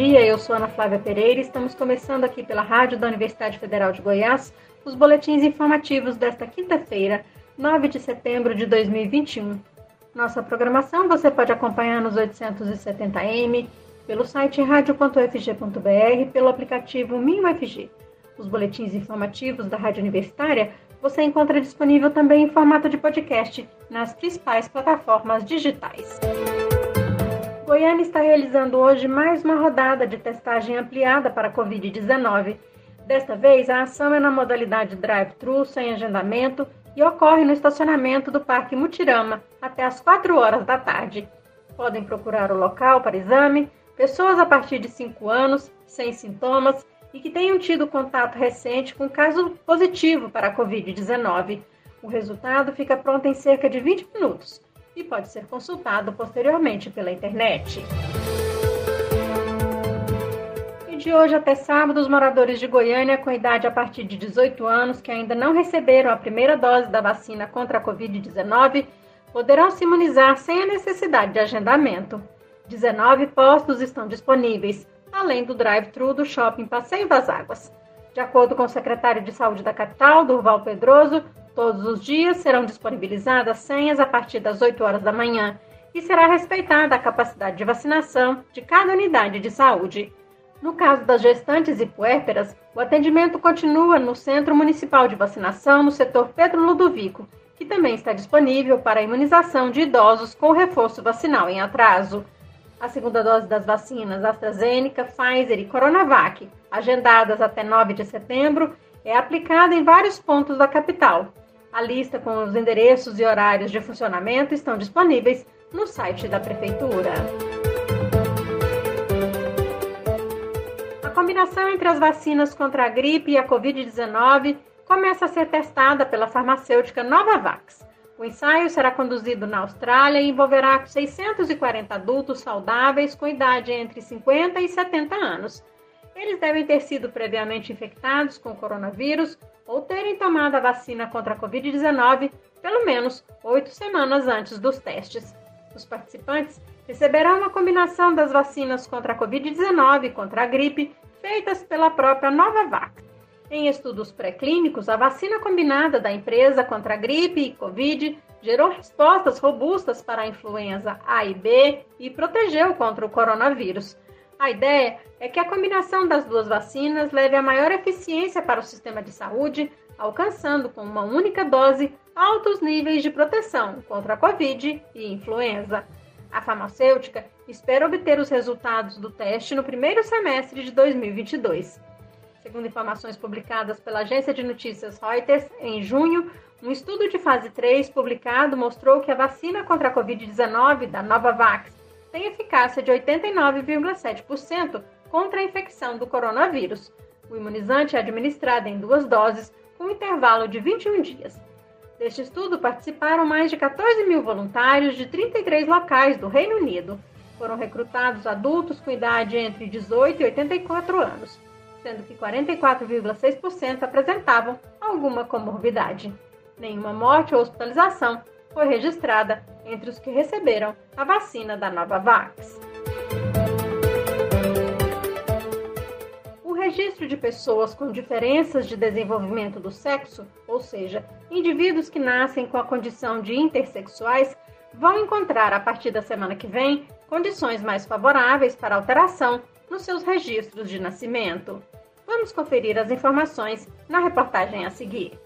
Dia. Eu sou Ana Flávia Pereira e estamos começando aqui pela Rádio da Universidade Federal de Goiás os boletins informativos desta quinta-feira, 9 de setembro de 2021. Nossa programação você pode acompanhar nos 870m, pelo site radio.ufg.br, pelo aplicativo MinUFG. Os boletins informativos da Rádio Universitária você encontra disponível também em formato de podcast nas principais plataformas digitais. Goiânia está realizando hoje mais uma rodada de testagem ampliada para a Covid-19. Desta vez, a ação é na modalidade drive-thru, sem agendamento, e ocorre no estacionamento do Parque Mutirama até às 4 horas da tarde. Podem procurar o local para exame pessoas a partir de 5 anos, sem sintomas e que tenham tido contato recente com caso positivo para a Covid-19. O resultado fica pronto em cerca de 20 minutos e pode ser consultado posteriormente pela internet. E de hoje até sábado, os moradores de Goiânia com idade a partir de 18 anos que ainda não receberam a primeira dose da vacina contra a Covid-19 poderão se imunizar sem a necessidade de agendamento. 19 postos estão disponíveis, além do drive-thru do shopping Passeio das Águas. De acordo com o secretário de Saúde da capital, Durval Pedroso, Todos os dias serão disponibilizadas senhas a partir das 8 horas da manhã e será respeitada a capacidade de vacinação de cada unidade de saúde. No caso das gestantes e puérperas, o atendimento continua no Centro Municipal de Vacinação no setor Pedro Ludovico, que também está disponível para a imunização de idosos com reforço vacinal em atraso. A segunda dose das vacinas AstraZeneca, Pfizer e Coronavac, agendadas até 9 de setembro, é aplicada em vários pontos da capital, a lista com os endereços e horários de funcionamento estão disponíveis no site da Prefeitura. A combinação entre as vacinas contra a gripe e a Covid-19 começa a ser testada pela farmacêutica Novavax. O ensaio será conduzido na Austrália e envolverá 640 adultos saudáveis com idade entre 50 e 70 anos. Eles devem ter sido previamente infectados com coronavírus ou terem tomado a vacina contra a Covid-19 pelo menos oito semanas antes dos testes. Os participantes receberão uma combinação das vacinas contra a Covid-19 e contra a gripe feitas pela própria Novavax. Em estudos pré-clínicos, a vacina combinada da empresa contra a gripe e Covid gerou respostas robustas para a influenza A e B e protegeu contra o coronavírus. A ideia é que a combinação das duas vacinas leve a maior eficiência para o sistema de saúde, alcançando com uma única dose altos níveis de proteção contra a Covid e influenza. A farmacêutica espera obter os resultados do teste no primeiro semestre de 2022. Segundo informações publicadas pela agência de notícias Reuters, em junho, um estudo de fase 3 publicado mostrou que a vacina contra a Covid-19 da Novavax tem eficácia de 89,7% contra a infecção do coronavírus. O imunizante é administrado em duas doses, com um intervalo de 21 dias. Deste estudo participaram mais de 14 mil voluntários de 33 locais do Reino Unido. Foram recrutados adultos com idade entre 18 e 84 anos, sendo que 44,6% apresentavam alguma comorbidade. Nenhuma morte ou hospitalização foi registrada entre os que receberam a vacina da Novavax. O registro de pessoas com diferenças de desenvolvimento do sexo, ou seja, indivíduos que nascem com a condição de intersexuais, vão encontrar a partir da semana que vem condições mais favoráveis para alteração nos seus registros de nascimento. Vamos conferir as informações na reportagem a seguir.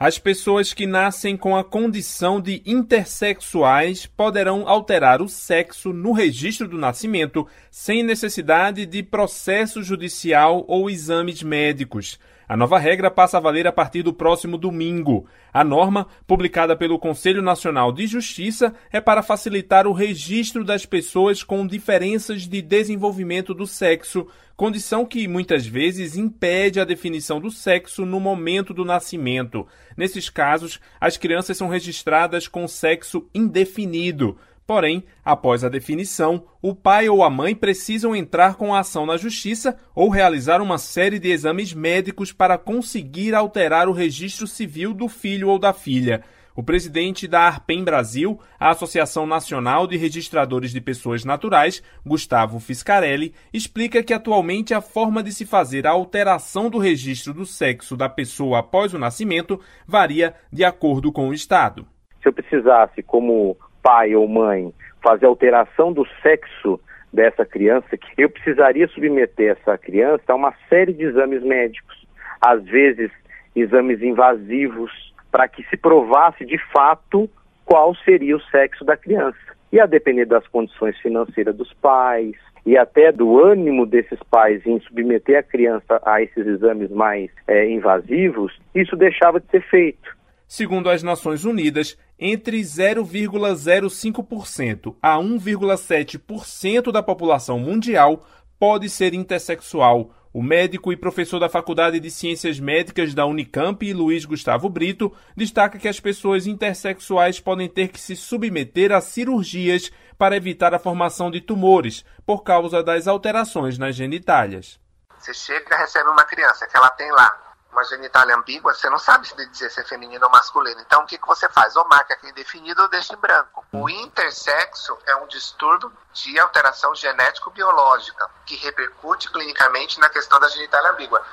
As pessoas que nascem com a condição de intersexuais poderão alterar o sexo no registro do nascimento sem necessidade de processo judicial ou exames médicos. A nova regra passa a valer a partir do próximo domingo. A norma, publicada pelo Conselho Nacional de Justiça, é para facilitar o registro das pessoas com diferenças de desenvolvimento do sexo, condição que muitas vezes impede a definição do sexo no momento do nascimento. Nesses casos, as crianças são registradas com sexo indefinido. Porém, após a definição, o pai ou a mãe precisam entrar com a ação na justiça ou realizar uma série de exames médicos para conseguir alterar o registro civil do filho ou da filha. O presidente da Arpem Brasil, a Associação Nacional de Registradores de Pessoas Naturais, Gustavo Fiscarelli, explica que atualmente a forma de se fazer a alteração do registro do sexo da pessoa após o nascimento varia de acordo com o Estado. Se eu precisasse, como pai ou mãe, fazer alteração do sexo dessa criança, eu precisaria submeter essa criança a uma série de exames médicos, às vezes exames invasivos, para que se provasse de fato qual seria o sexo da criança. E a depender das condições financeiras dos pais e até do ânimo desses pais em submeter a criança a esses exames mais é, invasivos, isso deixava de ser feito. Segundo as Nações Unidas, entre 0,05% a 1,7% da população mundial pode ser intersexual. O médico e professor da Faculdade de Ciências Médicas da Unicamp, Luiz Gustavo Brito, destaca que as pessoas intersexuais podem ter que se submeter a cirurgias para evitar a formação de tumores por causa das alterações nas genitálias. Você chega e recebe uma criança que ela tem lá uma genitália ambígua, você não sabe se dizer se é feminino ou masculino. Então, o que, que você faz? Ou marca aqui indefinido ou deixa em branco. O intersexo é um distúrbio de alteração genético-biológica que repercute clinicamente na questão da genitália ambígua.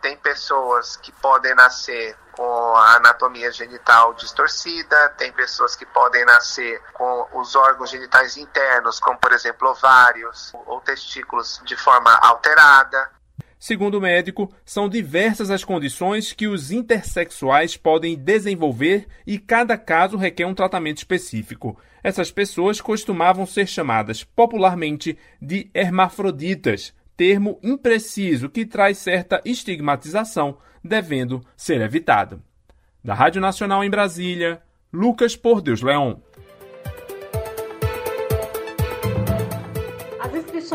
Tem pessoas que podem nascer com a anatomia genital distorcida, tem pessoas que podem nascer com os órgãos genitais internos, como por exemplo ovários ou testículos, de forma alterada. Segundo o médico, são diversas as condições que os intersexuais podem desenvolver e cada caso requer um tratamento específico. Essas pessoas costumavam ser chamadas popularmente de hermafroditas, termo impreciso que traz certa estigmatização, devendo ser evitado. Da Rádio Nacional em Brasília, Lucas Por Deus Leão.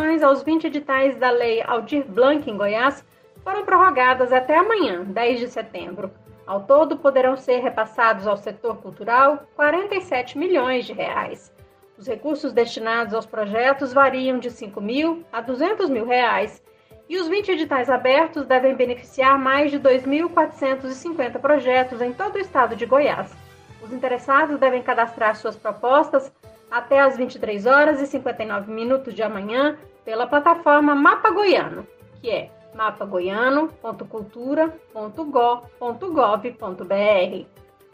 Inscrições aos 20 editais da Lei Aldir Blanc em Goiás foram prorrogadas até amanhã, 10 de setembro. Ao todo, poderão ser repassados ao setor cultural 47 milhões de reais. Os recursos destinados aos projetos variam de 5 mil a 200 mil reais e os 20 editais abertos devem beneficiar mais de 2.450 projetos em todo o estado de Goiás. Os interessados devem cadastrar suas propostas até às 23 horas e 59 minutos de amanhã pela plataforma Mapa Goiano, que é mapagoiano.cultura.go.gov.br.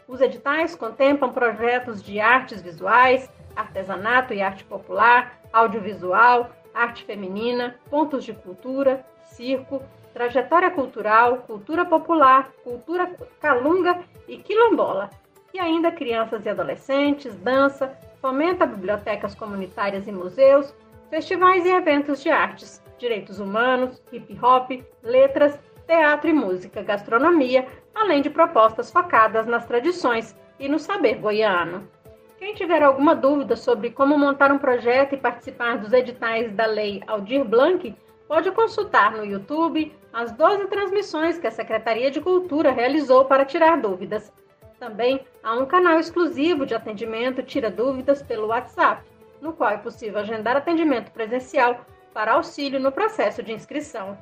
Os editais contemplam projetos de artes visuais, artesanato e arte popular, audiovisual, arte feminina, pontos de cultura, circo, trajetória cultural, cultura popular, cultura calunga e quilombola, e ainda crianças e adolescentes, dança, fomenta bibliotecas comunitárias e museus, festivais e eventos de artes, direitos humanos, hip hop, letras, teatro e música, gastronomia, além de propostas focadas nas tradições e no saber goiano. Quem tiver alguma dúvida sobre como montar um projeto e participar dos editais da Lei Aldir Blanc, pode consultar no YouTube as 12 transmissões que a Secretaria de Cultura realizou para tirar dúvidas. Também há um canal exclusivo de atendimento Tira Dúvidas pelo WhatsApp, no qual é possível agendar atendimento presencial para auxílio no processo de inscrição.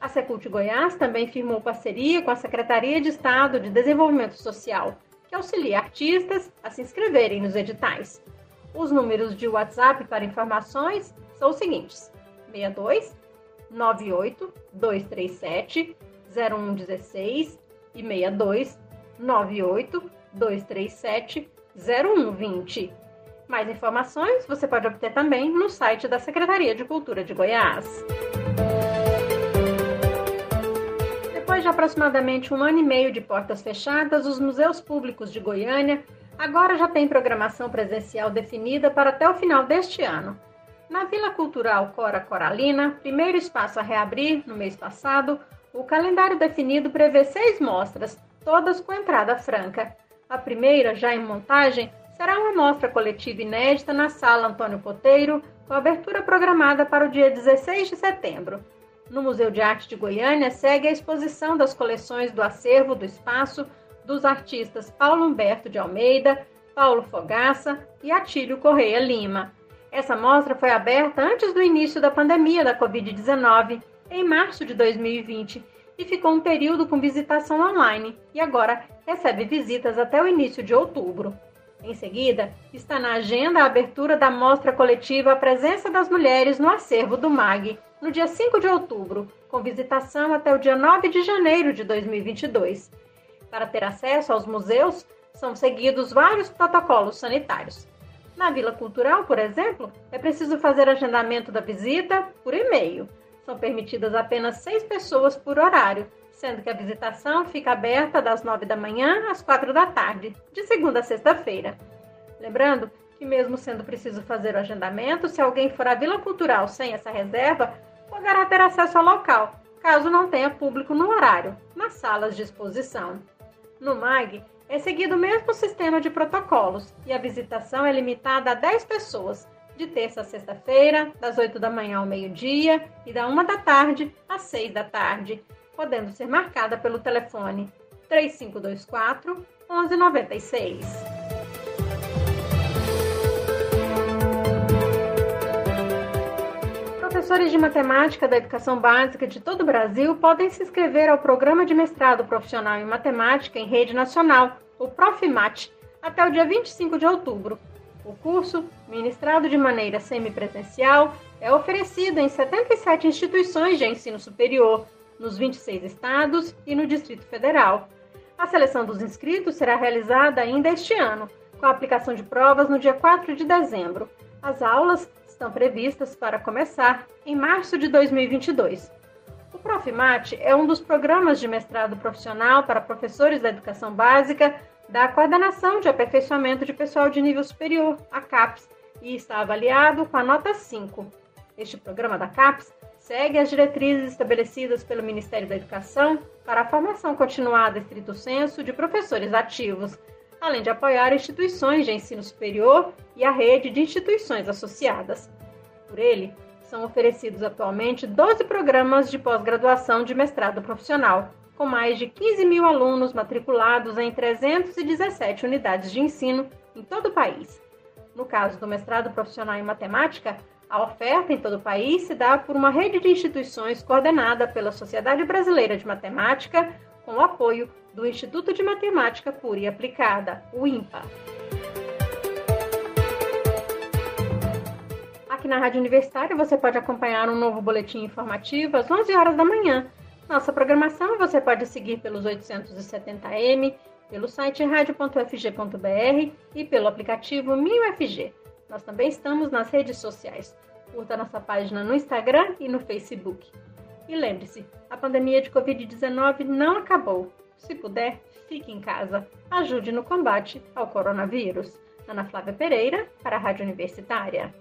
A Secult Goiás também firmou parceria com a Secretaria de Estado de Desenvolvimento Social, que auxilia artistas a se inscreverem nos editais. Os números de WhatsApp para informações são os seguintes: 62 98 237 0116 e 62 98 237 0120. Mais informações você pode obter também no site da Secretaria de Cultura de Goiás. Depois de aproximadamente um ano e meio de portas fechadas, os museus públicos de Goiânia agora já têm programação presencial definida para até o final deste ano. Na Vila Cultural Cora Coralina, primeiro espaço a reabrir no mês passado, o calendário definido prevê seis mostras, todas com entrada franca. A primeira, já em montagem, será uma mostra coletiva inédita na Sala Antônio Poteiro, com abertura programada para o dia 16 de setembro. No Museu de Arte de Goiânia segue a exposição das coleções do acervo do espaço dos artistas Paulo Humberto de Almeida, Paulo Fogaça e Atílio Correia Lima. Essa mostra foi aberta antes do início da pandemia da Covid-19, em março de 2020, e ficou um período com visitação online e agora recebe visitas até o início de outubro. Em seguida, está na agenda a abertura da mostra coletiva A Presença das Mulheres no Acervo do MAG, no dia 5 de outubro, com visitação até o dia 9 de janeiro de 2022. Para ter acesso aos museus, são seguidos vários protocolos sanitários. Na Vila Cultural, por exemplo, é preciso fazer agendamento da visita por e-mail. São permitidas apenas seis pessoas por horário, sendo que a visitação fica aberta das 9 da manhã às 4 da tarde, de segunda a sexta-feira. Lembrando que, mesmo sendo preciso fazer o agendamento, se alguém for à Vila Cultural sem essa reserva, poderá ter acesso ao local, caso não tenha público no horário, nas salas de exposição. No MAG, é seguido o mesmo sistema de protocolos e a visitação é limitada a 10 pessoas, de terça a sexta-feira, das 8 da manhã ao meio-dia e da 1 da tarde às 6 da tarde, podendo ser marcada pelo telefone 3524 1196. Professores de matemática da educação básica de todo o Brasil podem se inscrever ao Programa de Mestrado Profissional em Matemática em Rede Nacional, o Profimat, até o dia 25 de outubro. O curso, ministrado de maneira semipresencial, é oferecido em 77 instituições de ensino superior, nos 26 estados e no Distrito Federal. A seleção dos inscritos será realizada ainda este ano, com a aplicação de provas no dia 4 de dezembro. As aulas estão previstas para começar em março de 2022. O Profimat é um dos programas de mestrado profissional para professores da educação básica da Coordenação de Aperfeiçoamento de Pessoal de Nível Superior, a CAPES, e está avaliado com a nota 5. Este programa da CAPES segue as diretrizes estabelecidas pelo Ministério da Educação para a formação continuada estrito senso de professores ativos, além de apoiar instituições de ensino superior e a rede de instituições associadas. Por ele, são oferecidos atualmente 12 programas de pós-graduação de mestrado profissional, com mais de 15 mil alunos matriculados em 317 unidades de ensino em todo o país. No caso do mestrado profissional em matemática, a oferta em todo o país se dá por uma rede de instituições coordenada pela Sociedade Brasileira de Matemática, com o apoio do Instituto de Matemática Pura e Aplicada, o INPA. Aqui na Rádio Universitária você pode acompanhar um novo boletim informativo às 11 horas da manhã. Nossa programação você pode seguir pelos 870m, pelo site radio.fg.br e pelo aplicativo MinUFG. Nós também estamos nas redes sociais. Curta nossa página no Instagram e no Facebook. E lembre-se, a pandemia de Covid-19 não acabou. Se puder, fique em casa. Ajude no combate ao coronavírus. Ana Flávia Pereira, para a Rádio Universitária.